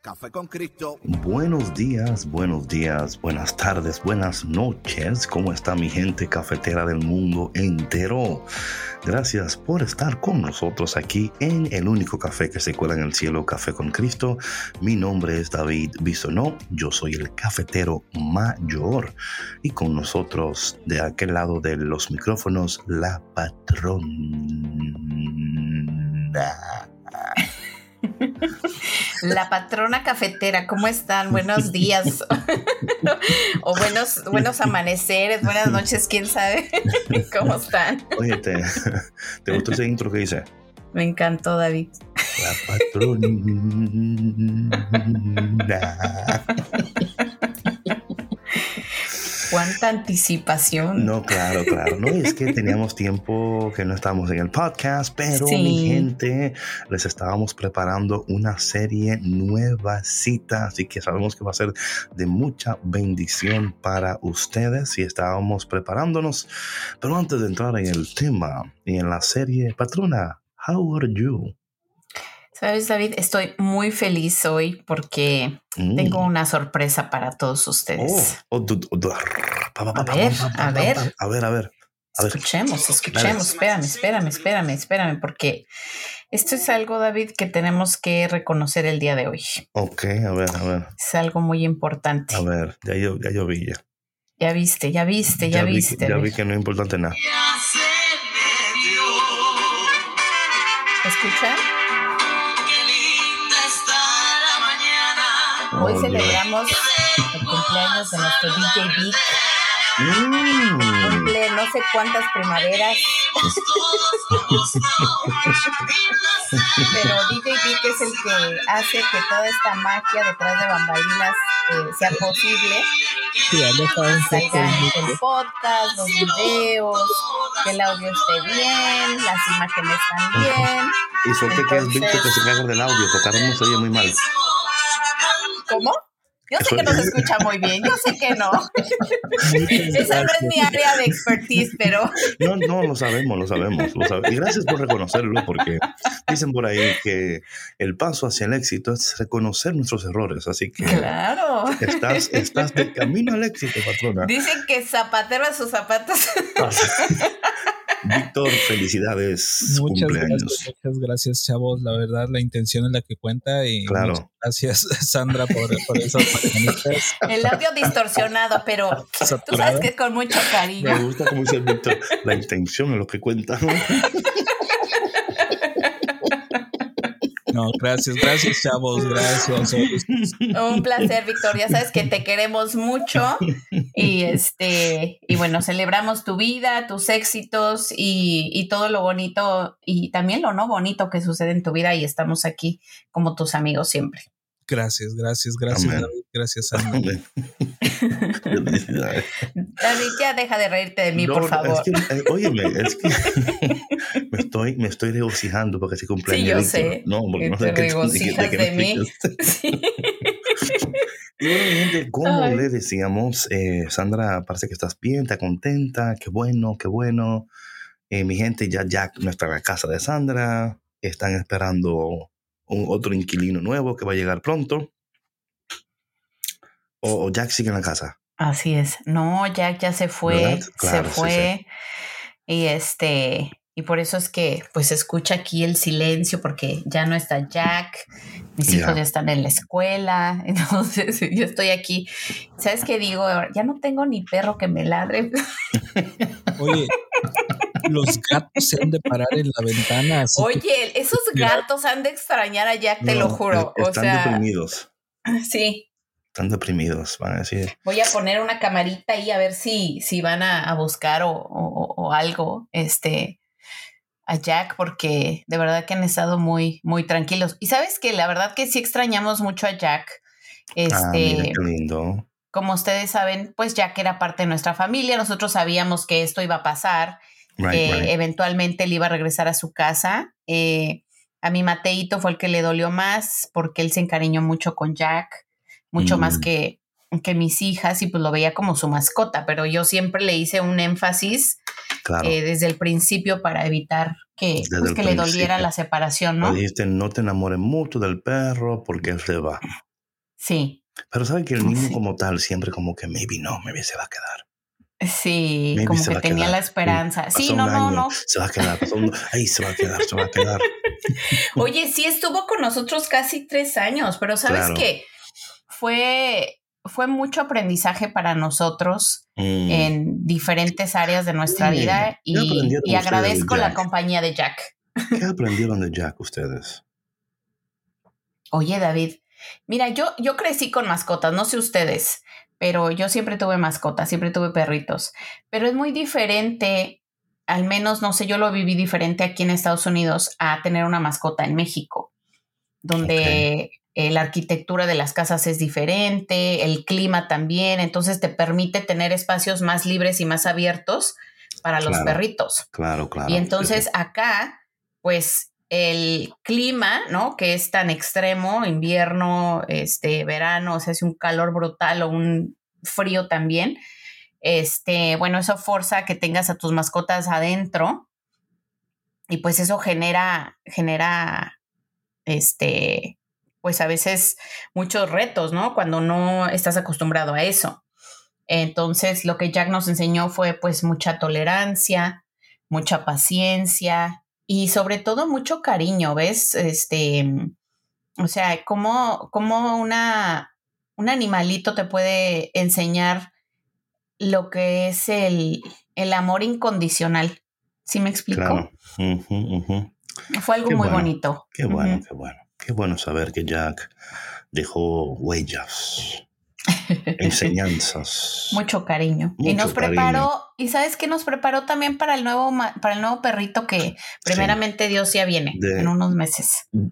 Café con Cristo. Buenos días, buenos días, buenas tardes, buenas noches. ¿Cómo está mi gente cafetera del mundo entero? Gracias por estar con nosotros aquí en el único café que se cuela en el cielo, Café con Cristo. Mi nombre es David Bisonó, yo soy el cafetero mayor y con nosotros de aquel lado de los micrófonos, la patrona. La patrona cafetera, ¿cómo están? Buenos días. o buenos, buenos amaneceres, buenas noches, quién sabe cómo están. Oye, ¿te, ¿te gustó ese intro que hice? Me encantó, David. La patrona. Cuánta anticipación. No, claro, claro. No, es que teníamos tiempo que no estábamos en el podcast, pero mi gente, les estábamos preparando una serie nueva cita, así que sabemos que va a ser de mucha bendición para ustedes y estábamos preparándonos. Pero antes de entrar en el tema y en la serie, patrona, how are you? Sabes, David, estoy muy feliz hoy porque tengo una sorpresa para todos ustedes. a ver, a ver. A ver, a ver. Escuchemos, escuchemos. Espérame, espérame, espérame, espérame, porque esto es algo, David, que tenemos que reconocer el día de hoy. Ok, a ver, a ver. Es algo muy importante. A ver, ya yo, ya yo vi ya. Ya viste, ya viste, ya, viste. ya vi que no es importante nada. ¿Escuchan? Hoy celebramos el cumpleaños de nuestro DJ Vic. Mm. Cumple no sé cuántas primaveras. Pero DJ Vic es el que hace que toda esta magia detrás de bambalinas eh, sea posible. Sí, Salgan el podcast, los videos, que el audio esté bien, las imágenes también. Y suerte que es Víctor que se encarga del audio, porque ahora no se oye muy mal. ¿Cómo? Yo sé que no se escucha muy bien, yo sé que no. Esa no es mi área de expertise, pero. No, no, lo sabemos, lo sabemos, Y gracias por reconocerlo, porque dicen por ahí que el paso hacia el éxito es reconocer nuestros errores. Así que. Claro. Estás, estás de camino al éxito, patrona. Dicen que zapatero a sus zapatos. Víctor, felicidades. Muchas cumpleaños. gracias, muchas gracias, chavos. La verdad, la intención es la que cuenta y claro. gracias, Sandra, por, por esas El audio distorsionado, pero tú sabes que con mucho cariño. Me gusta como dice Víctor, la intención es lo que cuenta. No, gracias, gracias, chavos, gracias. Un placer, Victoria. Sabes que te queremos mucho y este, y bueno, celebramos tu vida, tus éxitos y, y todo lo bonito y también lo no bonito que sucede en tu vida y estamos aquí como tus amigos siempre. Gracias, gracias, gracias, David. Gracias, David, ya deja de reírte de mí, por favor. Es que, eh, óyeme, es que me estoy, me estoy regocijando porque se cumpleaños. Sí, yo sé. No, porque no te sé regocijas de, mí. Sí. Y bueno, gente, como le decíamos, eh, Sandra, parece que estás bien, está contenta, qué bueno, qué bueno. Eh, mi gente, ya Jack no está en la casa de Sandra, están esperando un otro inquilino nuevo que va a llegar pronto. O, Jack sigue en la casa. Así es. No, Jack ya se fue, se fue. Y este, y por eso es que pues escucha aquí el silencio porque ya no está Jack, mis hijos ya están en la escuela, entonces yo estoy aquí. ¿Sabes qué digo? Ya no tengo ni perro que me ladre. Oye, los gatos se han de parar en la ventana. Oye, esos gatos han de extrañar a Jack, te lo juro. Están deprimidos. Sí, están deprimidos, van a decir. Voy a poner una camarita ahí a ver si, si van a, buscar o, algo, este, a Jack, porque de verdad que han estado muy, muy tranquilos. Y sabes que la verdad que sí extrañamos mucho a Jack. Ah, este, qué lindo. Como ustedes saben, pues Jack era parte de nuestra familia, nosotros sabíamos que esto iba a pasar, eh, eventualmente él iba a regresar a su casa. Eh, a mi Mateito fue el que le dolió más porque él se encariñó mucho con Jack, mucho más mm. que, que mis hijas y pues lo veía como su mascota, pero yo siempre le hice un énfasis eh, desde el principio para evitar que, pues, que le doliera la separación, ¿no? dijiste, no te enamores mucho del perro porque él se va. Sí. Pero sabe que el niño como tal siempre como que maybe no, maybe se va a quedar. Sí, como que tenía la esperanza. Sí, no, no, no. Se va a quedar, ahí se va a quedar, se va a quedar. Oye, sí estuvo con nosotros casi tres años, pero sabes que fue, fue mucho aprendizaje para nosotros mm. en diferentes áreas de nuestra vida y, y agradezco la compañía de Jack. ¿Qué aprendieron de Jack ustedes? Oye, David, mira, yo, yo crecí con mascotas, no sé ustedes, pero yo siempre tuve mascotas, siempre tuve perritos. Pero es muy diferente, al menos no sé, yo lo viví diferente aquí en Estados Unidos a tener una mascota en México, donde eh, la arquitectura de las casas es diferente, el clima también, entonces te permite tener espacios más libres y más abiertos para los perritos. Claro, claro. Y entonces acá, pues el clima, ¿no? Que es tan extremo, invierno, este, verano, o sea, es un calor brutal o un frío también. Este, bueno, eso forza que tengas a tus mascotas adentro y pues eso genera, genera, este, pues a veces muchos retos, ¿no? Cuando no estás acostumbrado a eso. Entonces, lo que Jack nos enseñó fue pues mucha tolerancia, mucha paciencia, y sobre todo mucho cariño, ¿ves? Este, o sea, como, como una, un animalito te puede enseñar lo que es el, el amor incondicional. ¿Sí me explico? Fue algo muy bonito. Qué bueno, qué bueno. Qué bueno saber que Jack dejó huellas enseñanzas. Mucho cariño. y nos preparó, y sabes que nos preparó también para el nuevo, para el nuevo perrito que primeramente Dios ya viene en unos meses.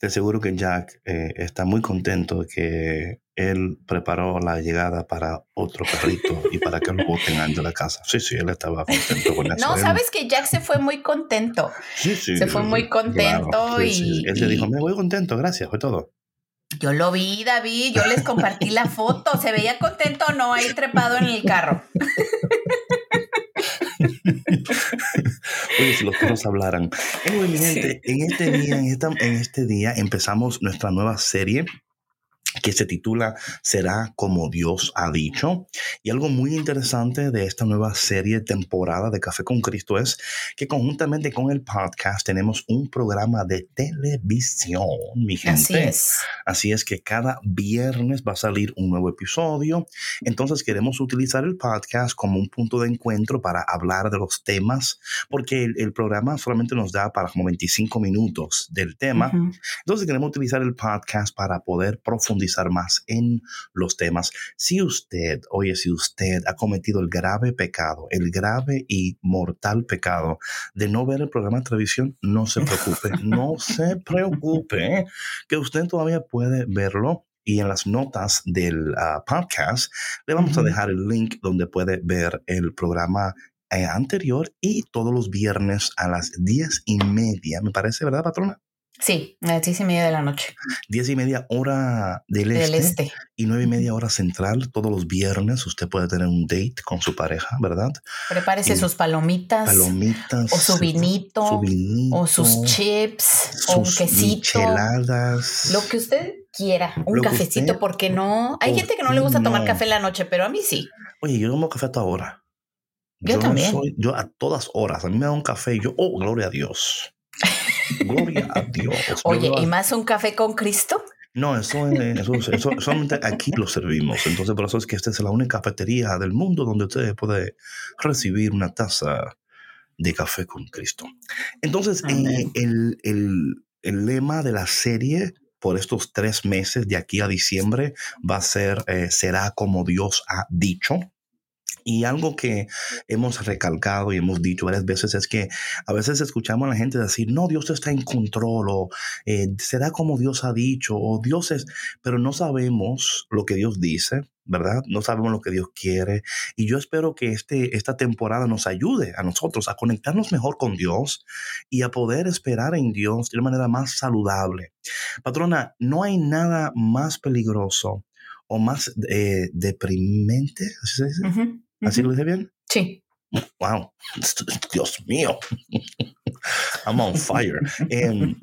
De, seguro que Jack eh, está muy contento de que él preparó la llegada para otro perrito y para que lo boten de la casa. Sí, sí, él estaba contento con eso. No, sabes que Jack se fue muy contento. Sí, sí. Se fue muy contento y... Él le dijo, me voy contento, gracias, fue todo. Yo lo vi, David, yo les compartí la foto. ¿Se veía contento o no ahí trepado en el carro? Oye, si los perros hablaran. en este día, en, en este día empezamos nuestra nueva serie que se titula Será como Dios ha dicho. Y algo muy interesante de esta nueva serie temporada de Café con Cristo es que conjuntamente con el podcast tenemos un programa de televisión, mi gente. Así es. Así es que cada viernes va a salir un nuevo episodio. Entonces queremos utilizar el podcast como un punto de encuentro para hablar de los temas, porque el, programa solamente nos da para como 25 minutos del tema. Entonces queremos utilizar el podcast para poder profundizar más en los temas. Si usted, oye, si usted ha cometido el grave pecado, el grave y mortal pecado de no ver el programa de televisión, no se preocupe, no se preocupe, que usted todavía puede verlo y en las notas del ah, podcast le vamos a dejar el link donde puede ver el programa eh, anterior y todos los viernes a las diez y media, me parece, ¿verdad, patrona? Sí, a las diez y media de la noche. Diez y media hora del, este, este, y nueve y media hora central. Todos los viernes usted puede tener un date con su pareja, ¿verdad? Prepárese sus palomitas. Palomitas. O su vinito. Su vinito o sus chips. o un quesito. Lo que usted quiera. Un cafecito, porque no. Hay gente que no le gusta tomar café en la noche, pero a mí sí. Oye, yo tomo café a toda hora. Yo, también. yo a todas horas. A mí me da un café y yo, oh, gloria a Dios. Gloria a Dios. Oye, ¿y más un café con Cristo? No, eso, eso, solamente aquí lo servimos. Entonces, por eso es que esta es la única cafetería del mundo donde usted puede recibir una taza de café con Cristo. Entonces, eh, el, el, el, lema de la serie por estos tres meses de aquí a diciembre va a ser, eh, será como Dios ha dicho. Y algo que hemos recalcado y hemos dicho varias veces es que a veces escuchamos a la gente decir, no, Dios está en control o eh, será como Dios ha dicho o Dios es, pero no sabemos lo que Dios dice, ¿verdad? No sabemos lo que Dios quiere. Y yo espero que este, esta temporada nos ayude a nosotros a conectarnos mejor con Dios y a poder esperar en Dios de una manera más saludable. Patrona, no hay nada más peligroso o más eh, deprimente, ¿así se dice? ¿Así lo dice bien? Sí. Wow, Dios mío. I'm on fire. Em,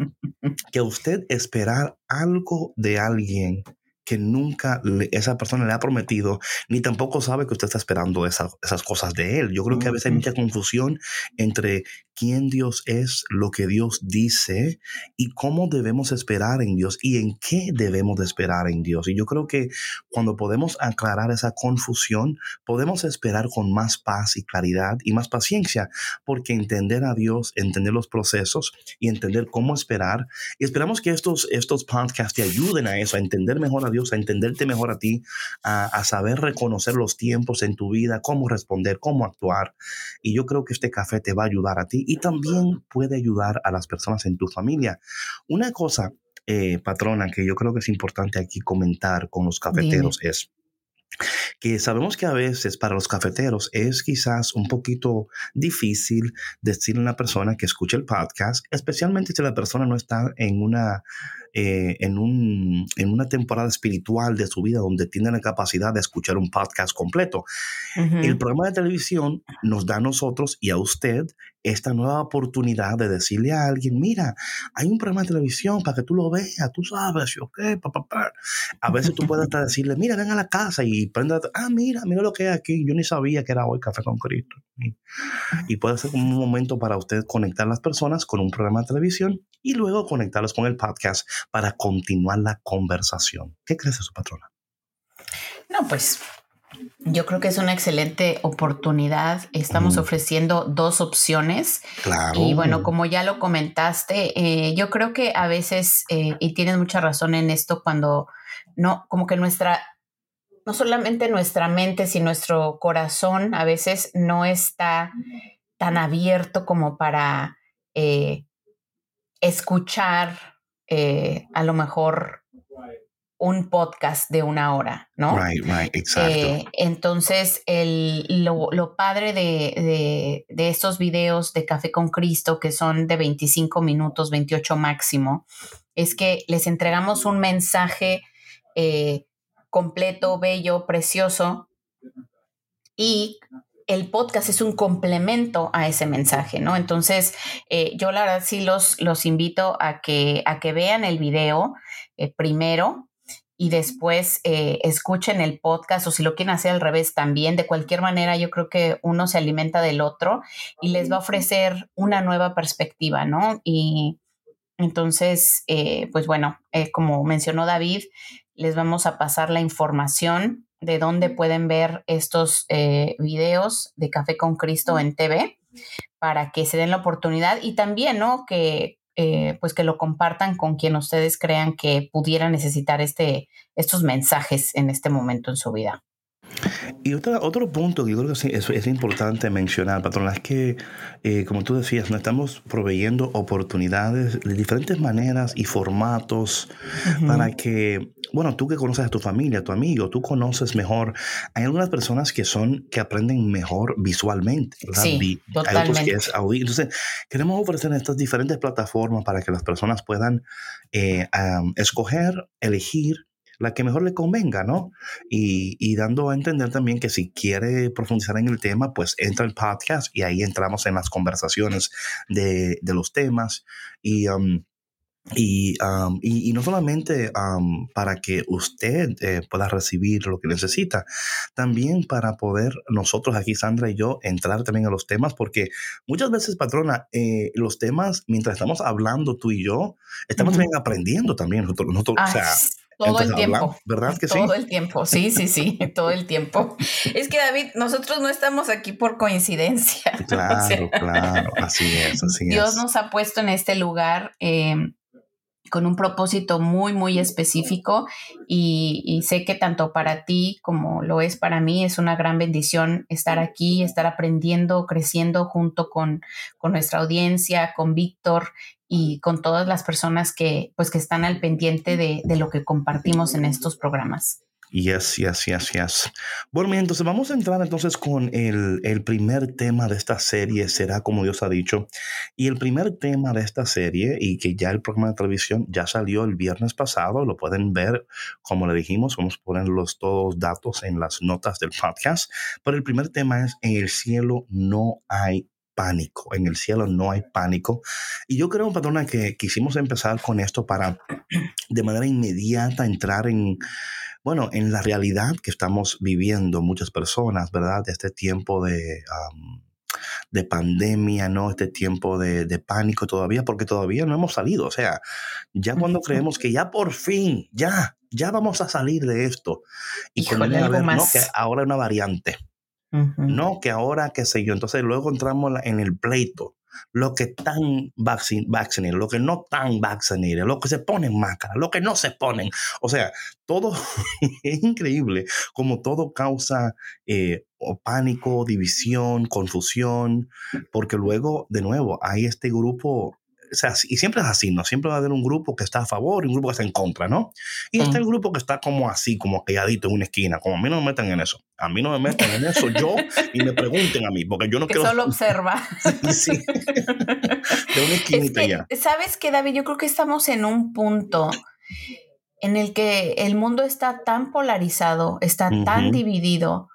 que usted esperar algo de alguien que nunca esa persona le ha prometido, ni tampoco sabe que usted está esperando esas cosas de él. Yo creo que a veces hay mucha confusión entre quién Dios es, lo que Dios dice y cómo debemos esperar en Dios y en qué debemos de esperar en Dios. Y yo creo que cuando podemos aclarar esa confusión, podemos esperar con más paz y claridad y más paciencia, porque entender a Dios, entender los procesos y entender cómo esperar, y esperamos que estos, estos podcasts te ayuden a eso, a entender mejor a Dios, a entenderte mejor a ti, a, a saber reconocer los tiempos en tu vida, cómo responder, cómo actuar. Y yo creo que este café te va a ayudar a ti y también puede ayudar a las personas en tu familia. Una cosa, eh, patrona, que yo creo que es importante aquí comentar con los cafeteros es que sabemos que a veces para los cafeteros es quizás un poquito difícil decirle a una persona que escuche el podcast, especialmente si la persona no está en una eh, en, un, en, una temporada espiritual de su vida donde tiene la capacidad de escuchar un podcast completo. El programa de televisión nos da a nosotros y a usted esta nueva oportunidad de decirle a alguien, mira, hay un programa de televisión para que tú lo veas, tú sabes, ok, papá. A veces tú puedes hasta decirle, mira, ven a la casa y prenda, ah, mira, mira lo que hay aquí, yo ni sabía que era hoy Café con Cristo. Y puede ser un momento para usted conectar a las personas con un programa de televisión y luego conectarlos con el podcast para continuar la conversación. ¿Qué crees de su patrona? No, pues yo creo que es una excelente oportunidad. Estamos ofreciendo dos opciones. Claro. Y bueno, como ya lo comentaste, eh, yo creo que a veces, eh, y tienes mucha razón en esto, cuando no, como que nuestra, no solamente nuestra mente, sino nuestro corazón a veces no está tan abierto como para eh, escuchar a lo mejor un podcast de una hora, ¿no? Right, right, exacto. Eh, entonces, el, lo, padre de, estos videos de Café con Cristo, que son de 25 minutos, 28 máximo, es que les entregamos un mensaje eh, completo, bello, precioso, y el podcast es un complemento a ese mensaje, ¿no? Entonces, eh, yo la verdad sí los, los invito a que, a que vean el video primero, y después eh, escuchen el podcast o si lo quieren hacer al revés también. De cualquier manera, yo creo que uno se alimenta del otro y les va a ofrecer una nueva perspectiva, ¿no? Y entonces, eh, pues bueno, eh, como mencionó David, les vamos a pasar la información de dónde pueden ver estos videos de Café con Cristo en TV para que se den la oportunidad y también, ¿no? Que eh, pues que lo compartan con quien ustedes crean que pudiera necesitar este, estos mensajes en este momento en su vida. Y otro, otro punto que yo creo que es, es importante mencionar, patrona, es que, eh, como tú decías, nos estamos proveyendo oportunidades de diferentes maneras y formatos para que, bueno, tú que conoces a tu familia, a tu amigo, tú conoces mejor. Hay algunas personas que son, que aprenden mejor visualmente, ¿verdad? Sí, totalmente. Hay otros que es audio. Entonces, queremos ofrecer estas diferentes plataformas para que las personas puedan eh, escoger, elegir la que mejor le convenga, ¿no? Y, dando a entender también que si quiere profundizar en el tema, pues entra el podcast y ahí entramos en las conversaciones de, los temas y... Um, um, y, y, no solamente um, para que usted eh, pueda recibir lo que necesita, también para poder nosotros aquí, Sandra y yo, entrar también a los temas, porque muchas veces, patrona, eh, los temas, mientras estamos hablando tú y yo, estamos también aprendiendo también. Nosotros, nosotros o sea, todo el tiempo. ¿Verdad que sí? Todo el tiempo, sí, sí, sí, todo el tiempo. Es que David, nosotros no estamos aquí por coincidencia. Claro, claro, así es, así Dios nos ha puesto en este lugar em, con un propósito muy, muy específico y, sé que tanto para ti como lo es para mí es una gran bendición estar aquí, estar aprendiendo, creciendo junto con, con nuestra audiencia, con Víctor y con todas las personas que, pues, que están al pendiente de, de lo que compartimos en estos programas. Yes, yes, yes, yes. Bueno, entonces vamos a entrar entonces con el, el, primer tema de esta serie, será como Dios ha dicho. Y el primer tema de esta serie, y que ya el programa de televisión ya salió el viernes pasado, lo pueden ver, como le dijimos, vamos a poner los todos datos en las notas del podcast. Pero el primer tema es, en el cielo no hay pánico, en el cielo no hay pánico. Y yo creo, patrona, que quisimos empezar con esto para de manera inmediata entrar en bueno, en la realidad que estamos viviendo muchas personas, ¿verdad? De este tiempo de, de pandemia, ¿no? Este tiempo de, pánico todavía, porque todavía no hemos salido. O sea, ya cuando creemos que ya por fin, ya, ya vamos a salir de esto. Y cuando a ver, no, que ahora hay una variante. No, que ahora, qué sé yo. Entonces luego entramos en el pleito lo que están vaccinados, lo que no están vaccinados, lo que se ponen máscara, lo que no se ponen. O sea, todo es increíble como todo causa eh, pánico, división, confusión, porque luego, de nuevo, hay este grupo o sea, y siempre es así, ¿no? Siempre va a haber un grupo que está a favor y un grupo que está en contra, ¿no? Y está el grupo que está como así, como calladito en una esquina, como a mí no me metan en eso. A mí no me metan en eso yo y me pregunten a mí, porque yo no que quiero... solo observa. sí. De una esquinita ya. ¿Sabes qué, David? Yo creo que estamos en un punto en el que el mundo está tan polarizado, está tan dividido,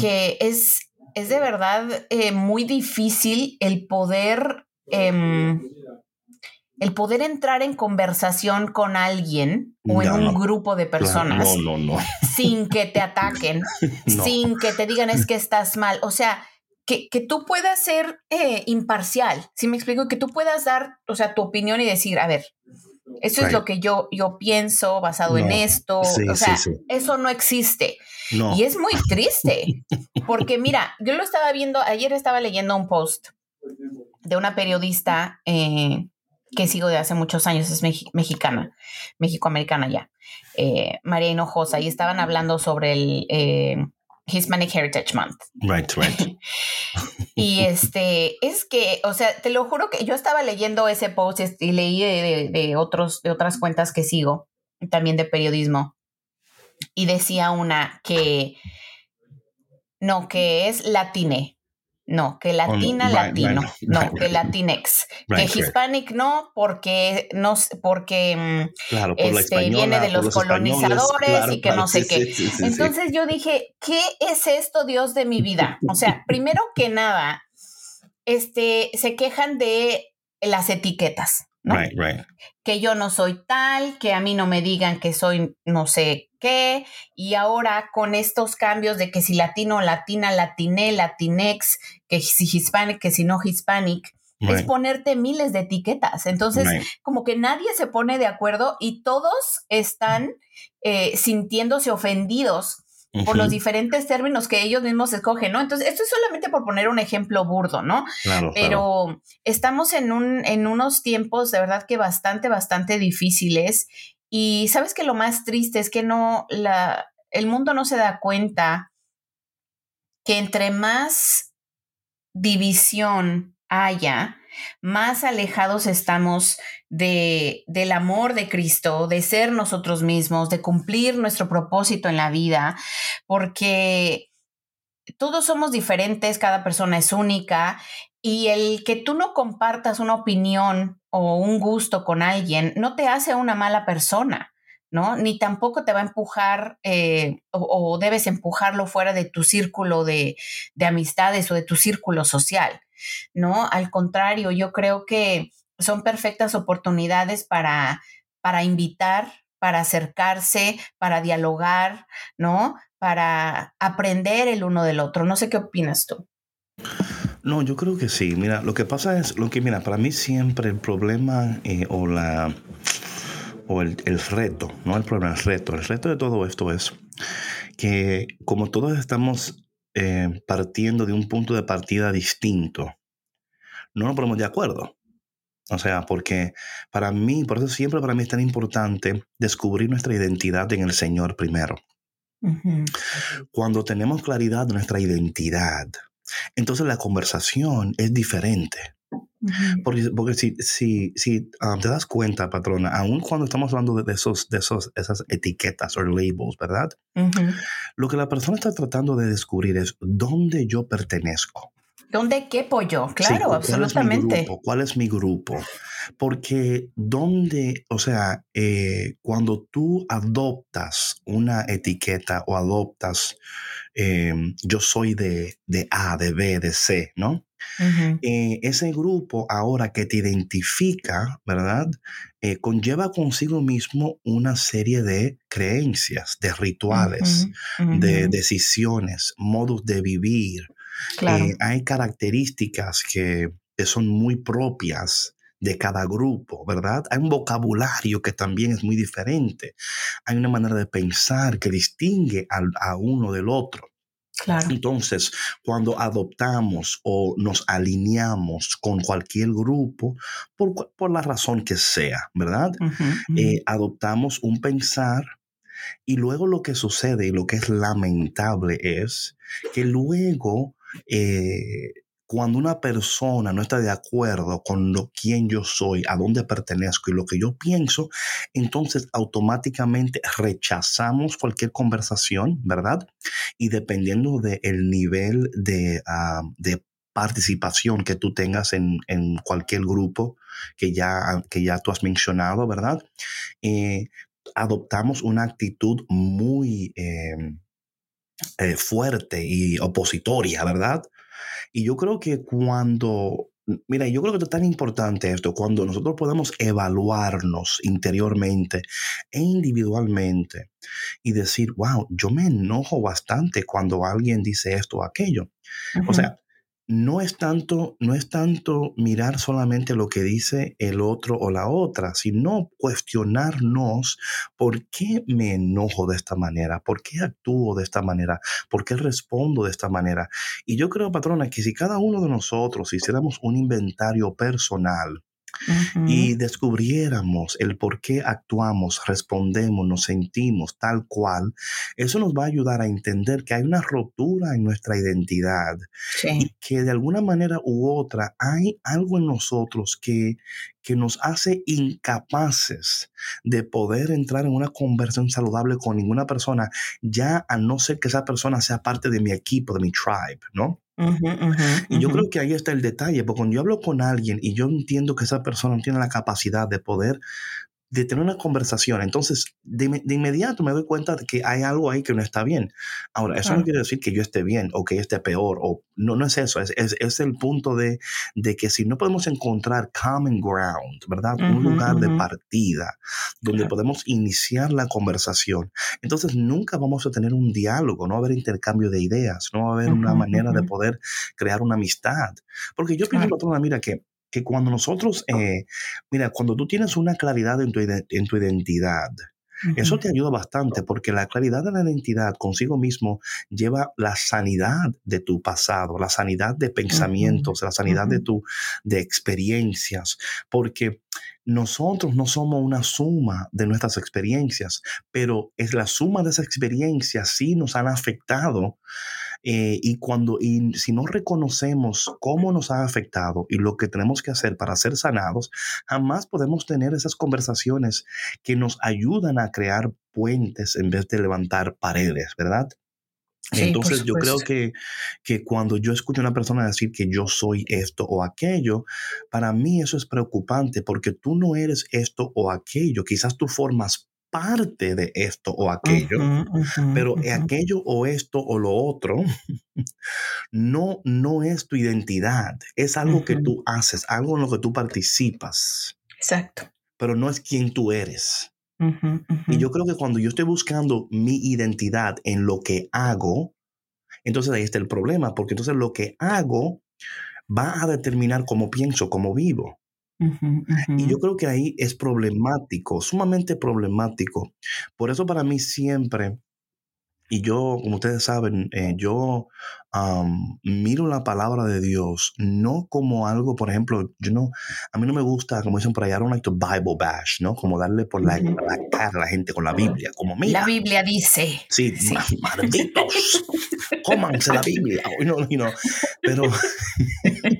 que es, es de verdad eh, muy difícil el poder Em, el poder entrar en conversación con alguien o en un grupo de personas sin que te ataquen, sin que te digan es que estás mal. O sea, que, tú puedas ser eh, imparcial, si me explico, que tú puedas dar, o sea, tu opinión y decir, a ver, eso es lo que yo, yo pienso basado en esto. o sea, eso no existe. Y es muy triste, porque mira, yo lo estaba viendo, ayer estaba leyendo un post de una periodista eh, que sigo de hace muchos años, es mexicana, mexicoamericana ya, eh, María Hinojosa, y estaban hablando sobre el eh, Hispanic Heritage Month. Right, right. y este, es que, o sea, te lo juro que yo estaba leyendo ese post y leí de, otros, de otras cuentas que sigo, también de periodismo, y decía una que, no, que es latine, no, que latina, latino. no, que latinex. que hispanic no, porque no porque mm, este, viene de los, colonizadores y que no sé qué. Entonces yo dije, ¿qué es esto, Dios de mi vida? O sea, primero que nada, este, se quejan de las etiquetas. Que yo no soy tal, que a mí no me digan que soy no sé qué, y ahora con estos cambios de que si latino, latina, latiné, latinex, que si hispanic, que si no hispanic, es ponerte miles de etiquetas. Entonces, como que nadie se pone de acuerdo y todos están eh, sintiéndose ofendidos por los diferentes términos que ellos mismos escogen, ¿no? Entonces, esto es solamente por poner un ejemplo burdo, ¿no? Claro, Pero estamos en, un, en unos tiempos de verdad que bastante, bastante difíciles. Y sabes que lo más triste es que no, la, el mundo no se da cuenta que entre más división haya, más alejados estamos de, del amor de Cristo, de ser nosotros mismos, de cumplir nuestro propósito en la vida, porque todos somos diferentes, cada persona es única y el que tú no compartas una opinión o un gusto con alguien no te hace una mala persona. ¿no? Ni tampoco te va a empujar eh, o, debes empujarlo fuera de tu círculo de, de, amistades o de tu círculo social. ¿No? Al contrario, yo creo que son perfectas oportunidades para, para invitar, para acercarse, para dialogar, ¿no? Para aprender el uno del otro. No sé qué opinas tú. No, yo creo que sí. Mira, lo que pasa es, lo que, mira, para mí siempre el problema eh, o la o el, reto, no el problema, el reto, el reto de todo esto es que como todos estamos eh, partiendo de un punto de partida distinto. No nos ponemos de acuerdo. O sea, porque para mí, por eso siempre para mí es tan importante descubrir nuestra identidad en el Señor primero. Cuando tenemos claridad de nuestra identidad, entonces la conversación es diferente. Porque, porque si, si, si ah, te das cuenta, patrona, aun cuando estamos hablando de, esos, de esos, esas etiquetas o labels, ¿verdad? Lo que la persona está tratando de descubrir es dónde yo pertenezco. ¿Dónde qué pollo? Claro, absolutamente. ¿Cuál es mi grupo? Porque dónde, o sea, eh, cuando tú adoptas una etiqueta o adoptas, em, yo soy de, de, A, de B, de C, ¿no? Eh, ese grupo ahora que te identifica, ¿verdad? Eh, conlleva consigo mismo una serie de creencias, de rituales, de decisiones, modos de vivir, eh, hay características que, son muy propias de cada grupo, ¿verdad? Hay un vocabulario que también es muy diferente. Hay una manera de pensar que distingue a uno del otro. Entonces, cuando adoptamos o nos alineamos con cualquier grupo, por, la razón que sea, ¿verdad? Eh, adoptamos un pensar y luego lo que sucede y lo que es lamentable es que luego eh, cuando una persona no está de acuerdo con lo quién yo soy, a dónde pertenezco y lo que yo pienso, entonces automáticamente rechazamos cualquier conversación, ¿verdad? Y dependiendo del nivel ah, de, participación que tú tengas en, cualquier grupo que ya, que ya tú has mencionado, ¿verdad? Eh, adoptamos una actitud muy... Em, eh, fuerte y opositoria, ¿verdad? Y yo creo que cuando, mira, yo creo que es tan importante esto, cuando nosotros podemos evaluarnos interiormente e individualmente y decir, wow, yo me enojo bastante cuando alguien dice esto o aquello. O sea, no es tanto, no es tanto mirar solamente lo que dice el otro o la otra, sino cuestionarnos por qué me enojo de esta manera, por qué actúo de esta manera, por qué respondo de esta manera. Y yo creo, patrona, que si cada uno de nosotros hiciéramos un inventario personal y descubriéramos el por qué actuamos, respondemos, nos sentimos tal cual, eso nos va a ayudar a entender que hay una ruptura en nuestra identidad y que de alguna manera u otra hay algo en nosotros que, que nos hace incapaces de poder entrar en una conversación saludable con ninguna persona, ya a no ser que esa persona sea parte de mi equipo, de mi tribe, ¿no? Y yo creo que ahí está el detalle, porque cuando yo hablo con alguien y yo entiendo que esa persona no tiene la capacidad de poder de tener una conversación. Entonces, de, inmediato me doy cuenta de que hay algo ahí que no está bien. Ahora, eso no quiere decir que yo esté bien o que esté peor, o no, no es eso, es, es, el punto de, de, que si no podemos encontrar common ground, ¿verdad? Un lugar de partida donde podemos iniciar la conversación, entonces nunca vamos a tener un diálogo, no va a haber intercambio de ideas, no va a haber una manera de poder crear una amistad. Porque yo pienso, patrona, mira que que cuando nosotros, eh, mira, cuando tú tienes una claridad en tu, en tu identidad, eso te ayuda bastante porque la claridad de la identidad consigo mismo lleva la sanidad de tu pasado, la sanidad de pensamientos, la sanidad de tu de experiencias, porque nosotros no somos una suma de nuestras experiencias, pero es la suma de esas experiencias sí nos han afectado eh, y cuando, y si no reconocemos cómo nos ha afectado y lo que tenemos que hacer para ser sanados, jamás podemos tener esas conversaciones que nos ayudan a crear puentes en vez de levantar paredes, ¿verdad? Entonces yo creo que, que, cuando yo escucho a una persona decir que yo soy esto o aquello, para mí eso es preocupante porque tú no eres esto o aquello. Quizás tú formas parte de esto o aquello, pero aquello o esto o lo otro no, no es tu identidad, es algo que tú haces, algo en lo que tú participas. Exacto. Pero no es quien tú eres. Y yo creo que cuando yo estoy buscando mi identidad en lo que hago, entonces ahí está el problema, porque entonces lo que hago va a determinar cómo pienso, cómo vivo. Y yo creo que ahí es problemático, sumamente problemático. Por eso para mí siempre y yo, como ustedes saben, eh, yo miro la palabra de Dios no como algo, por ejemplo, yo no, a mí no me gusta, como dicen por allá, I don't like to Bible bash, ¿no? Como darle por la, cara a la gente con la Biblia, como mira. La Biblia dice. Sí, sí. malditos, cómanse la Biblia. pero tú lo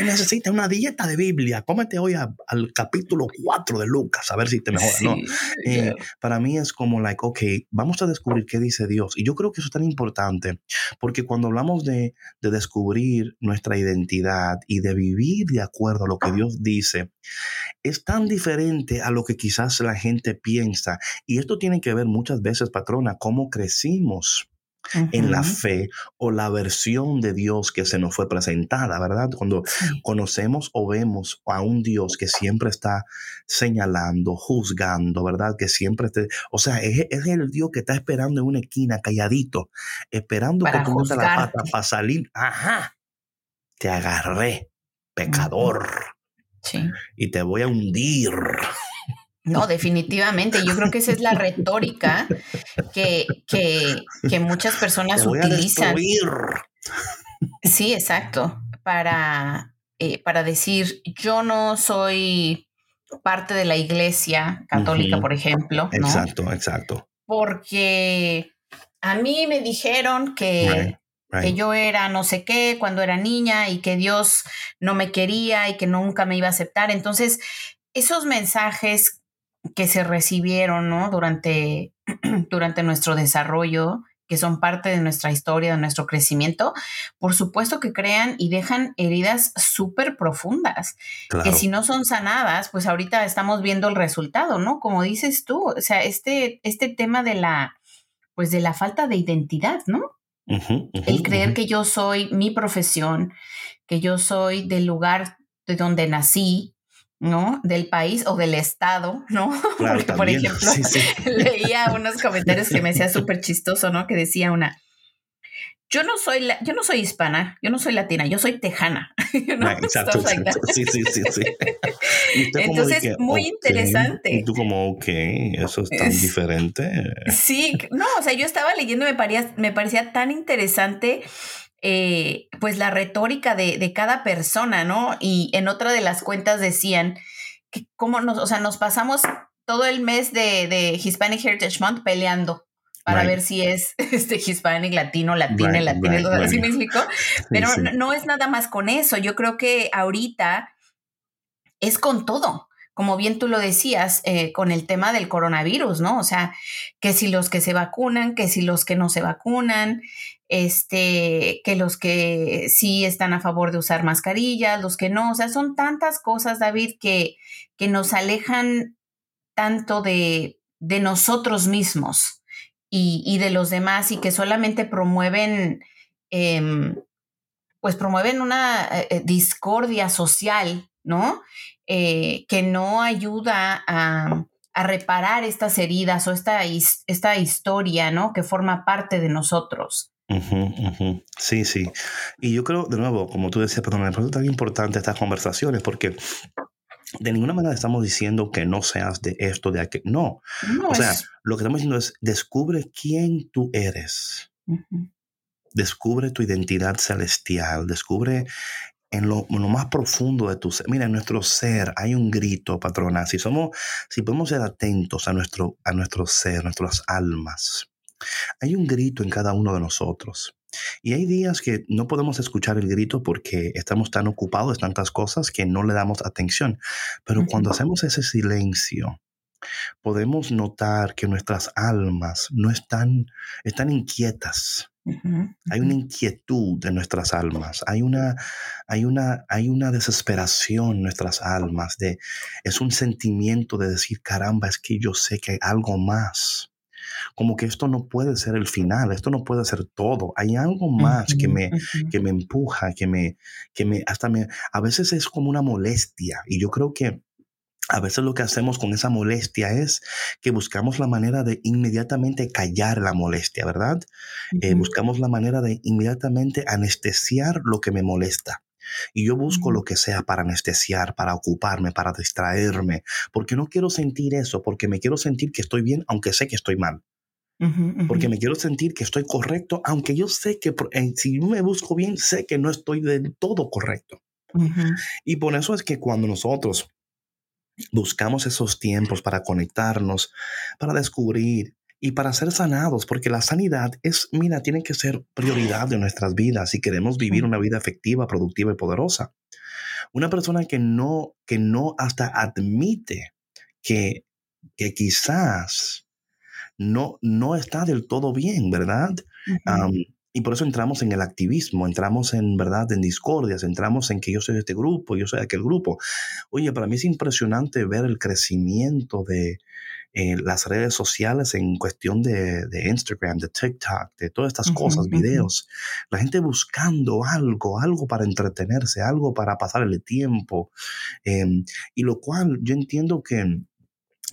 que necesitas es una dieta de Biblia. Cómete hoy al capítulo 4 de Lucas, a ver si te mejora, ¿no? Eh, para mí es como, like, ok, vamos a descubrir qué dice Dios. Y yo creo que eso es tan importante, porque cuando hablamos de, descubrir nuestra identidad y de vivir de acuerdo a lo que Dios dice, es tan diferente a lo que quizás la gente piensa. Y esto tiene que ver muchas veces, patrona, cómo crecimos en la fe o la versión de Dios que se nos fue presentada, ¿verdad? Cuando conocemos o vemos a un Dios que siempre está señalando, juzgando, ¿verdad? Que siempre esté, o sea, es, el Dios que está esperando en una esquina, calladito, esperando que tú la pata para salir. Ajá, te agarré, pecador. Sí. Y te voy a hundir. No, definitivamente. Yo creo que esa es la retórica que, que, muchas personas utilizan. Sí, exacto. Para, eh, para decir, yo no soy parte de la iglesia católica, por ejemplo. Exacto, exacto. Porque a mí me dijeron que, que yo era no sé qué cuando era niña y que Dios no me quería y que nunca me iba a aceptar. Entonces, esos mensajes que se recibieron ¿no? durante, durante nuestro desarrollo, que son parte de nuestra historia, de nuestro crecimiento, por supuesto que crean y dejan heridas súper profundas, que si no son sanadas, pues ahorita estamos viendo el resultado, ¿no? Como dices tú, o sea, este, este tema de la, pues de la falta de identidad, ¿no? el creer que yo soy mi profesión, que yo soy del lugar de donde nací, ¿no? Del país o del estado, ¿no? Porque, por ejemplo, leía unos comentarios que me decía súper chistoso, ¿no? Que decía una, yo no soy yo no soy hispana, yo no soy latina, yo soy tejana. exacto, Sí, sí, sí, sí. Entonces, muy interesante. Y tú como, ok, eso es tan diferente. Sí, no, o sea, yo estaba leyendo, me parecía, me parecía tan interesante eh, pues la retórica de, cada persona, ¿no? Y en otra de las cuentas decían que cómo nos, o sea, nos pasamos todo el mes de, Hispanic Heritage Month peleando para ver si es este Hispanic, latino, latina, latino, así me explico. Pero No, es nada más con eso. Yo creo que ahorita es con todo. Como bien tú lo decías, eh, con el tema del coronavirus, ¿no? O sea, que si los que se vacunan, que si los que no se vacunan, este, que los que sí están a favor de usar mascarillas, los que no, o sea, son tantas cosas, David, que, que nos alejan tanto de, de nosotros mismos y, de los demás y que solamente promueven, em, pues promueven una eh, eh, discordia social, ¿no? Eh, que no ayuda a, a, reparar estas heridas o esta, esta historia, ¿no? Que forma parte de nosotros. Sí, sí. Y yo creo, de nuevo, como tú decías, perdón, me parece tan importante estas conversaciones porque de ninguna manera estamos diciendo que no seas de esto, de aquello. No. o sea, lo que estamos diciendo es descubre quién tú eres. Descubre tu identidad celestial. Descubre en lo, en lo, más profundo de tu ser. Mira, en nuestro ser hay un grito, patrona. Si somos, si podemos ser atentos a nuestro, a nuestro ser, nuestras almas, hay un grito en cada uno de nosotros. Y hay días que no podemos escuchar el grito porque estamos tan ocupados de tantas cosas que no le damos atención. Pero cuando hacemos ese silencio, podemos notar que nuestras almas no están, están inquietas. Hay una inquietud en nuestras almas, hay una, hay, una, hay una desesperación en nuestras almas, de, es un sentimiento de decir, caramba, es que yo sé que hay algo más como que esto no puede ser el final, esto no puede ser todo. Hay algo más que, me, que me empuja, que me, que me, hasta me, a veces es como una molestia. Y yo creo que a veces lo que hacemos con esa molestia es que buscamos la manera de inmediatamente callar la molestia, ¿verdad? Eh, buscamos la manera de inmediatamente anestesiar lo que me molesta. Y yo busco lo que sea para anestesiar, para ocuparme, para distraerme, porque no quiero sentir eso, porque me quiero sentir que estoy bien, aunque sé que estoy mal. Porque me quiero sentir que estoy correcto, aunque yo sé que eh, si me busco bien, sé que no estoy del todo correcto. Y por eso es que cuando nosotros buscamos esos tiempos para conectarnos, para descubrir y para ser sanados, porque la sanidad es, mira, tiene que ser prioridad de nuestras vidas si queremos vivir una vida efectiva, productiva y poderosa. Una persona que no, que no hasta admite que, que quizás no, no está del todo bien, ¿verdad? y por eso entramos en el activismo, entramos en, ¿verdad?, en discordias, entramos en que yo soy de este grupo, yo soy de aquel grupo. Oye, para mí es impresionante ver el crecimiento de eh, las redes sociales en cuestión de, Instagram, de TikTok, de todas estas cosas, videos. La gente buscando algo, algo para entretenerse, algo para pasar el tiempo. Em, y lo cual yo entiendo que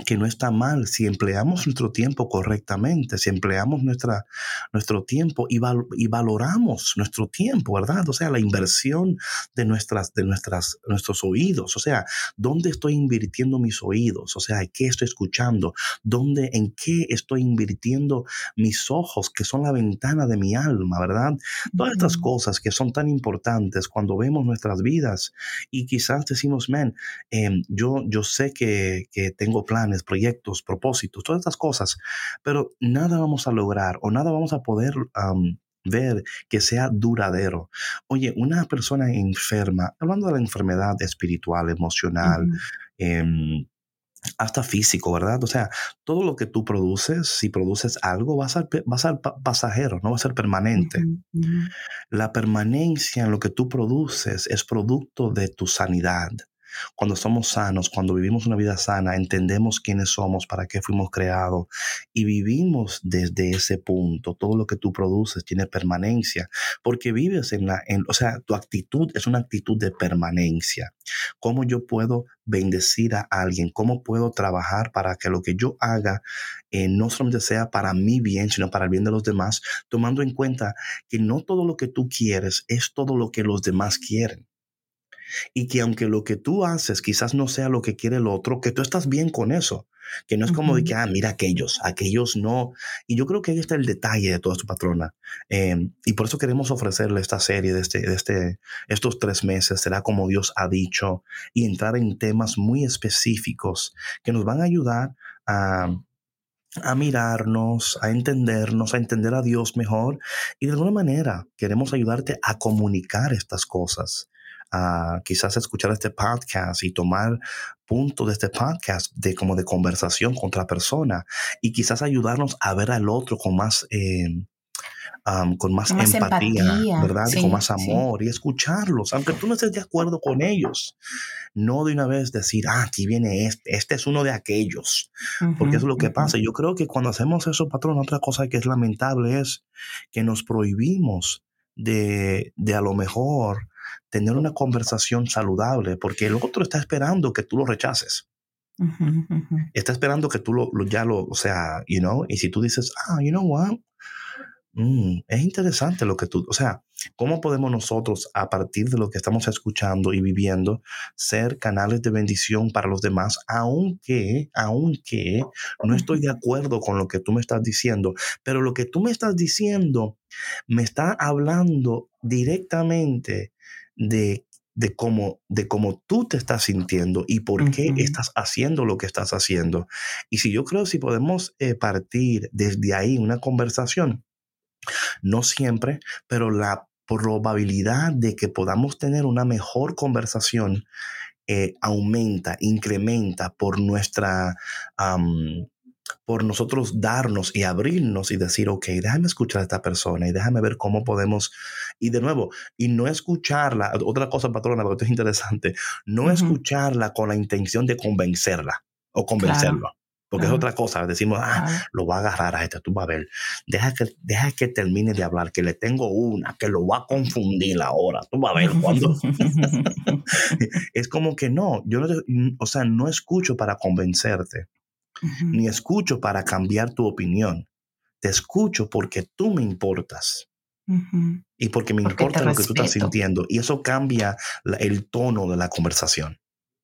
que no está mal si empleamos nuestro tiempo correctamente, si empleamos nuestra, nuestro tiempo y, y, valoramos nuestro tiempo, ¿verdad? O sea, la inversión de, nuestras, de nuestras, nuestros oídos, o sea, ¿dónde estoy invirtiendo mis oídos? O sea, ¿qué estoy escuchando? ¿Dónde, en qué estoy invirtiendo mis ojos, que son la ventana de mi alma, ¿verdad? Todas estas cosas que son tan importantes cuando vemos nuestras vidas y quizás decimos, man, em, yo, yo sé que, que tengo planes, proyectos, propósitos, todas estas cosas, pero nada vamos a lograr o nada vamos a poder ver que sea duradero. Oye, una persona enferma, hablando de la enfermedad espiritual, emocional, em, hasta físico, ¿verdad? O sea, todo lo que tú produces, si produces algo, va a ser, va a ser pasajero, no va a ser permanente. La permanencia en lo que tú produces es producto de tu sanidad. Cuando somos sanos, cuando vivimos una vida sana, entendemos quiénes somos, para qué fuimos creados y vivimos desde ese punto. Todo lo que tú produces tiene permanencia, porque vives en la, en, o sea, tu actitud es una actitud de permanencia. ¿Cómo yo puedo bendecir a alguien? ¿Cómo puedo trabajar para que lo que yo haga eh, no solamente sea para mi bien, sino para el bien de los demás, tomando en cuenta que no todo lo que tú quieres es todo lo que los demás quieren y que aunque lo que tú haces quizás no sea lo que quiere el otro, que tú estás bien con eso. Que no es como de que, ah, mira aquellos, aquellos no. Y yo creo que ahí está el detalle de toda su patrona. Em, y por eso queremos ofrecerle esta serie de, este, de este, estos tres meses, será como Dios ha dicho, y entrar en temas muy específicos que nos van a ayudar a, a mirarnos, a entendernos, a entender a Dios mejor. Y de alguna manera queremos ayudarte a comunicar estas cosas a quizás escuchar este podcast y tomar puntos de este podcast de como de conversación con otra persona y quizás ayudarnos a ver al otro con más em, con más, empatía, ¿verdad? con más amor y escucharlos, aunque tú no estés de acuerdo con ellos. No de una vez decir, ah, aquí viene este, este es uno de aquellos, porque eso es lo que pasa. Yo creo que cuando hacemos eso, patrón, otra cosa que es lamentable es que nos prohibimos de, de a lo mejor tener una conversación saludable, porque el otro está esperando que tú lo rechaces. Está esperando que tú lo, ya lo, o sea, you know, y si tú dices, ah, you know what, mm, es interesante lo que tú, o sea, ¿cómo podemos nosotros, a partir de lo que estamos escuchando y viviendo, ser canales de bendición para los demás, aunque, aunque no estoy de acuerdo con lo que tú me estás diciendo, pero lo que tú me estás diciendo me está hablando directamente de, de, cómo, de cómo tú te estás sintiendo y por qué estás haciendo lo que estás haciendo. Y si yo creo, si podemos eh, partir desde ahí una conversación, no siempre, pero la probabilidad de que podamos tener una mejor conversación eh, aumenta, incrementa por nuestra por nosotros darnos y abrirnos y decir, ok, déjame escuchar a esta persona y déjame ver cómo podemos, y de nuevo, y no escucharla, otra cosa, patrona, porque esto es interesante, no escucharla con la intención de convencerla o convencerlo. Porque es otra cosa, decimos, ah, lo va a agarrar a este, tú vas a ver, deja que, deja que termine de hablar, que le tengo una, que lo va a confundir ahora, tú vas a ver cuando... es como que no, yo no, o sea, no escucho para convencerte, ni escucho para cambiar tu opinión. Te escucho porque tú me importas. Y porque me importa lo que tú estás sintiendo. Y eso cambia el tono de la conversación.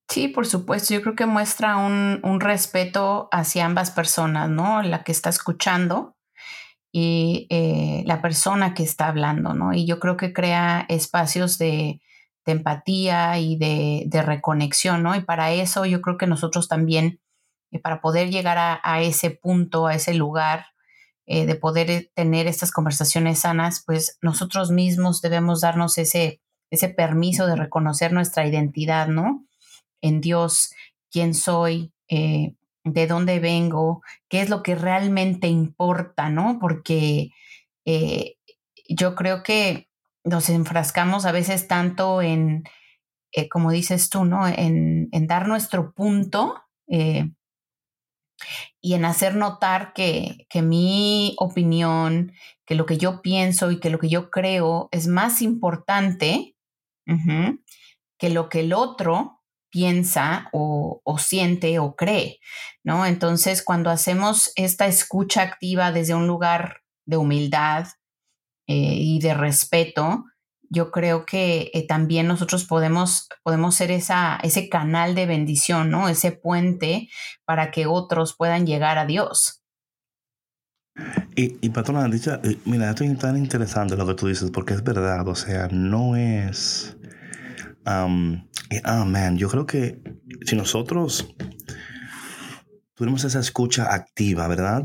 Sí, por supuesto. Yo creo que muestra un, respeto hacia ambas personas, ¿no? La que está escuchando y eh, la persona que está hablando, ¿no? Y yo creo que crea espacios de, empatía y de, reconexión, ¿no? Y para eso yo creo que nosotros también, eh, para poder llegar a, ese punto, a ese lugar, eh, de poder tener estas conversaciones sanas, pues nosotros mismos debemos darnos ese, ese permiso de reconocer nuestra identidad, ¿no? En Dios, quién soy, de dónde vengo, qué es lo que realmente importa, ¿no? Porque eh, yo creo que nos enfrascamos a veces tanto en, eh, como dices tú, ¿no? En, dar nuestro punto eh, y en hacer notar que, mi opinión, que lo que yo pienso y que lo que yo creo es más importante que lo que el otro piensa o, siente o cree, ¿no? Entonces, cuando hacemos esta escucha activa desde un lugar de humildad eh, y de respeto, yo creo que eh, también nosotros podemos, podemos ser esa, ese canal de bendición, ¿no? Ese puente para que otros puedan llegar a Dios. Y, y patrona, dicha, eh, mira, esto es tan interesante lo que tú dices, porque es verdad, o sea, no es Um, man, yo creo que si nosotros tuvimos esa escucha activa, ¿verdad?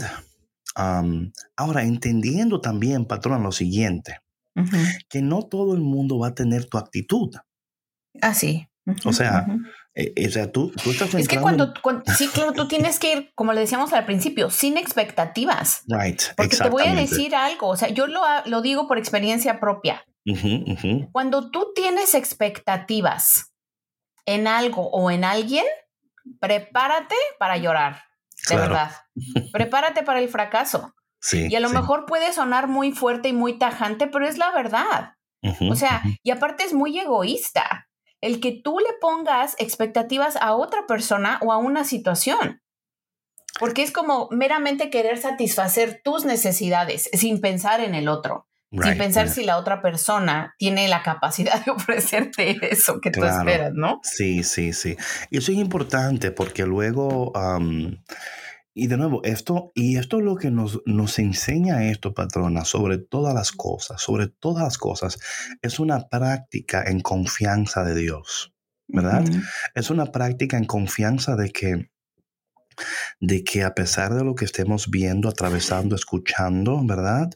ahora, entendiendo también, patrón, lo siguiente, que no todo el mundo va a tener tu actitud. Ah, sí. o sea, eh, o sea, tú, tú estás Es que cuando, sí, claro, tú tienes que ir, como le decíamos al principio, sin expectativas. Right. Porque te voy a decir algo, o sea, yo lo, lo digo por experiencia propia. Cuando tú tienes expectativas en algo o en alguien, prepárate para llorar, de verdad. prepárate para el fracaso. Y a lo mejor puede sonar muy fuerte y muy tajante, pero es la verdad. o sea, y aparte es muy egoísta el que tú le pongas expectativas a otra persona o a una situación. Porque es como meramente querer satisfacer tus necesidades sin pensar en el otro sin pensar si la otra persona tiene la capacidad de ofrecerte eso que tú esperas, ¿no? Sí, sí, sí. Y eso es importante porque luego, y de nuevo, esto, y esto es lo que nos, nos enseña esto, patrona, sobre todas las cosas, sobre todas las cosas, es una práctica en confianza de Dios, ¿verdad? Es una práctica en confianza de que de que a pesar de lo que estemos viendo, atravesando, escuchando, ¿verdad?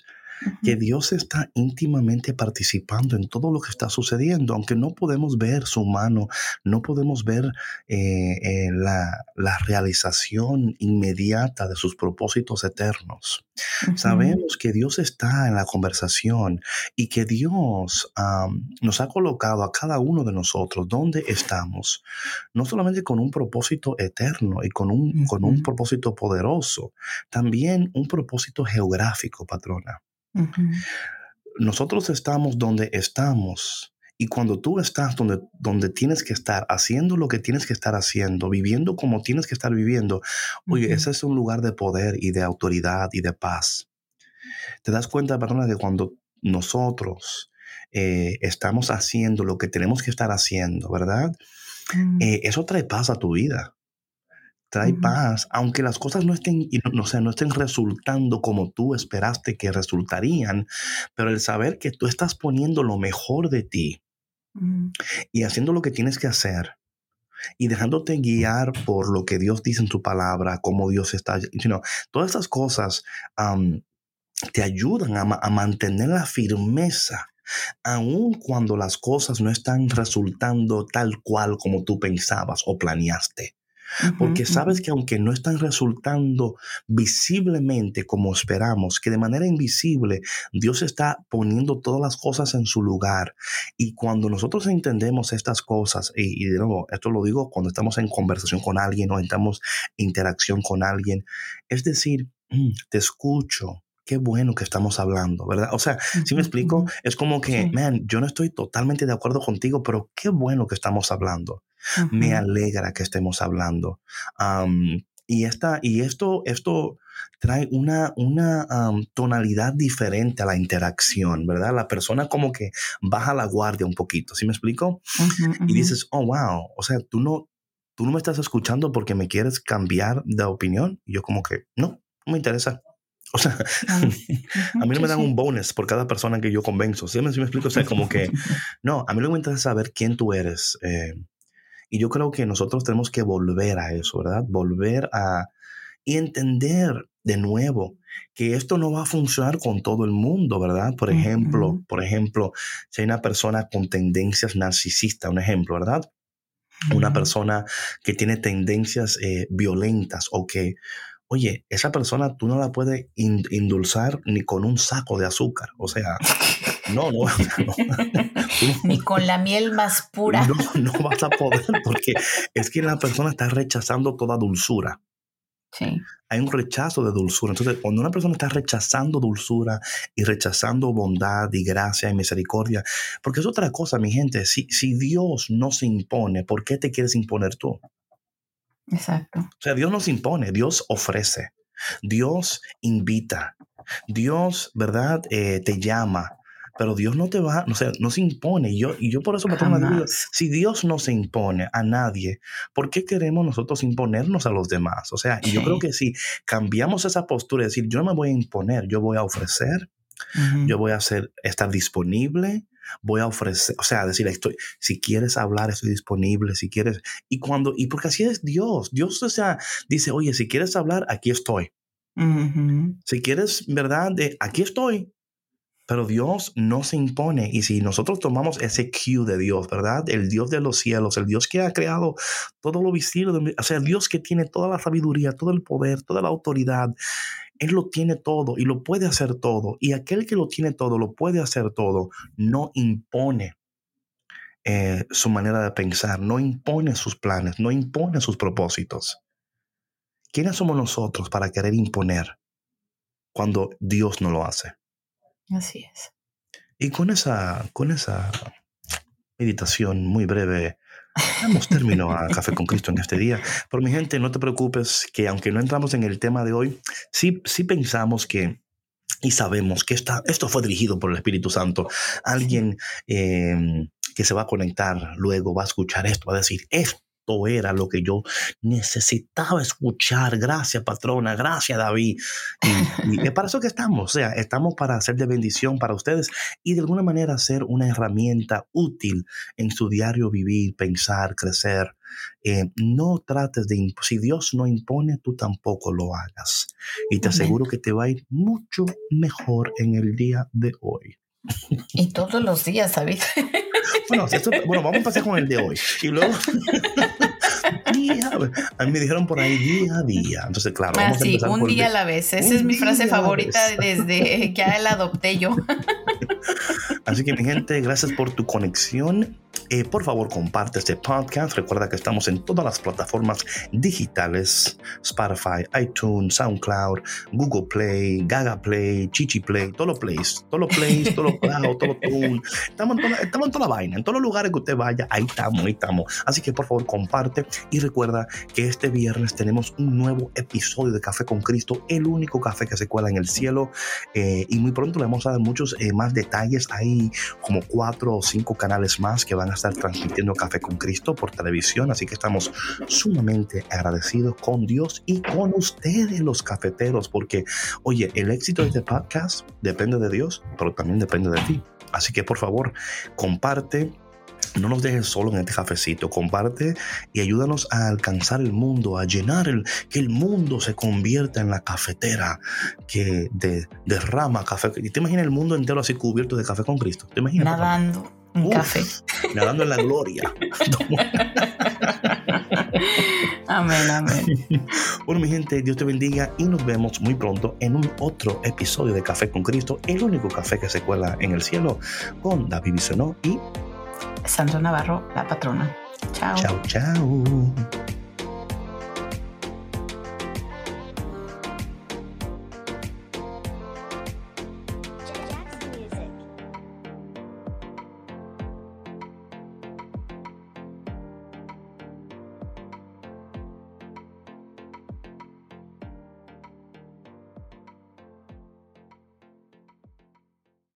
Que Dios está íntimamente participando en todo lo que está sucediendo, aunque no podemos ver su mano, no podemos ver eh, eh, la, realización inmediata de sus propósitos eternos. Sabemos que Dios está en la conversación y que Dios nos ha colocado a cada uno de nosotros donde estamos, no solamente con un propósito eterno y con un, con un propósito poderoso, también un propósito geográfico, patrona. Nosotros estamos donde estamos. Y cuando tú estás donde, donde tienes que estar, haciendo lo que tienes que estar haciendo, viviendo como tienes que estar viviendo, oye, ese es un lugar de poder y de autoridad y de paz. Te das cuenta, perdona, que cuando nosotros eh, estamos haciendo lo que tenemos que estar haciendo, ¿verdad? Mm. Eh, eso trae paz a tu vida trae paz, aunque las cosas no estén, no, no estén resultando como tú esperaste que resultarían, pero el saber que tú estás poniendo lo mejor de ti y haciendo lo que tienes que hacer y dejándote guiar por lo que Dios dice en tu palabra, cómo Dios está, todas esas cosas te ayudan a, a mantener la firmeza aun cuando las cosas no están resultando tal cual como tú pensabas o planeaste. Porque sabes que aunque no están resultando visiblemente como esperamos, que de manera invisible Dios está poniendo todas las cosas en su lugar. Y cuando nosotros entendemos estas cosas, y, de nuevo, esto lo digo cuando estamos en conversación con alguien o estamos en interacción con alguien, es decir, mm, te escucho, qué bueno que estamos hablando, ¿verdad? O sea, si me explico, es como que, man, yo no estoy totalmente de acuerdo contigo, pero qué bueno que estamos hablando. Me alegra que estemos hablando. y, esta, y esto, esto trae una, una tonalidad diferente a la interacción, ¿verdad? La persona como que baja la guardia un poquito, ¿sí me explico? Y dices, oh, wow, o sea, tú no, tú no me estás escuchando porque me quieres cambiar de opinión. Y yo como que, no, no me interesa. O sea, a mí no me dan un bonus por cada persona que yo convenzo. ¿Sí me, me explico? O sea, como que, no, a mí lo que me interesa es saber quién tú eres. Eh, y yo creo que nosotros tenemos que volver a eso, ¿verdad? Volver a y entender de nuevo que esto no va a funcionar con todo el mundo, ¿verdad? Por ejemplo, por ejemplo, si hay una persona con tendencias narcisistas, un ejemplo, ¿verdad? Una persona que tiene tendencias eh, violentas o que, oye, esa persona tú no la puedes indulzar ni con un saco de azúcar. O sea, no, no, ni con la miel más pura. No, no vas a poder porque es que la persona está rechazando toda dulzura. Hay un rechazo de dulzura. Entonces, cuando una persona está rechazando dulzura y rechazando bondad y gracia y misericordia, porque es otra cosa, mi gente, si, si Dios no se impone, ¿por qué te quieres imponer tú? Exacto. O sea, Dios no se impone, Dios ofrece, Dios invita, Dios, ¿verdad? Eh, te llama, pero Dios no te va, o sea, no se impone. Y yo, y yo por eso me tomo la si Dios no se impone a nadie, ¿por qué queremos nosotros imponernos a los demás? O sea, y yo creo que si cambiamos esa postura y decir, yo no me voy a imponer, yo voy a ofrecer, yo voy a hacer, estar disponible, voy a ofrecer, o sea, decir, estoy, si quieres hablar, estoy disponible, si quieres, y cuando, y porque así es Dios, Dios, o sea, dice, oye, si quieres hablar, aquí estoy. Si quieres, ¿verdad? De, aquí estoy. Pero Dios no se impone y si nosotros tomamos ese cue de Dios, ¿verdad? El Dios de los cielos, el Dios que ha creado todo lo visible, o sea, Dios que tiene toda la sabiduría, todo el poder, toda la autoridad, Él lo tiene todo y lo puede hacer todo. Y aquel que lo tiene todo, lo puede hacer todo, no impone eh, su manera de pensar, no impone sus planes, no impone sus propósitos. ¿Quiénes somos nosotros para querer imponer cuando Dios no lo hace? Así es. Y con esa, con esa meditación muy breve, damos término a Café con Cristo en este día. Pero mi gente, no te preocupes que aunque no entramos en el tema de hoy, sí, sí pensamos que y sabemos que esta, esto fue dirigido por el Espíritu Santo. Alguien em, que se va a conectar luego va a escuchar esto, va a decir, esto era lo que yo necesitaba escuchar. Gracias, patrona. Gracias, David. Y, es para eso que estamos. O sea, estamos para hacer de bendición para ustedes y de alguna manera ser una herramienta útil en su diario vivir, pensar, crecer. Eh, no trates de, si Dios no impone, tú tampoco lo hagas. Y te aseguro que te va a ir mucho mejor en el día de hoy. Y todos los días. Bueno, bueno, vamos a empezar con el de hoy. Y luego, día, a mí me dijeron por ahí día a día. Entonces, claro, vamos a empezar un día a la vez. Esa es mi frase favorita desde que la adopté yo. Así que, mi gente, gracias por tu conexión eh, por favor, comparte este podcast. Recuerda que estamos en todas las plataformas digitales: Spotify, iTunes, SoundCloud, Google Play, Gaga Play, Chichi Play, todos los plays, todos los plays, todos los cloud, todos los Estamos en, toda, estamos en toda la vaina, en todos los lugares que usted vaya, ahí estamos, ahí estamos. Así que por favor, comparte y recuerda que este viernes tenemos un nuevo episodio de Café con Cristo, el único café que se cuela en el cielo. Eh, y muy pronto le vamos a dar muchos eh, más detalles. Hay como cuatro o cinco canales más que van a estar transmitiendo Café con Cristo por televisión, así que estamos sumamente agradecidos con Dios y con ustedes los cafeteros, porque oye, el éxito de este podcast depende de Dios, pero también depende de ti. Así que por favor, comparte, no nos dejes solo en este cafecito, comparte y ayúdanos a alcanzar el mundo, a llenar el, que el mundo se convierta en la cafetera que derrama café. ¿Te imaginas el mundo entero así cubierto de café con Cristo? ¿Te imaginas? Nadando. Un café. Nadando en la gloria. amén, amén. Bueno, mi gente, Dios te bendiga y nos vemos muy pronto en un otro episodio de Café con Cristo, el único café que se cuela en el cielo, con David Bisonó y Santo Navarro, la patrona. Chao. Chao, chao.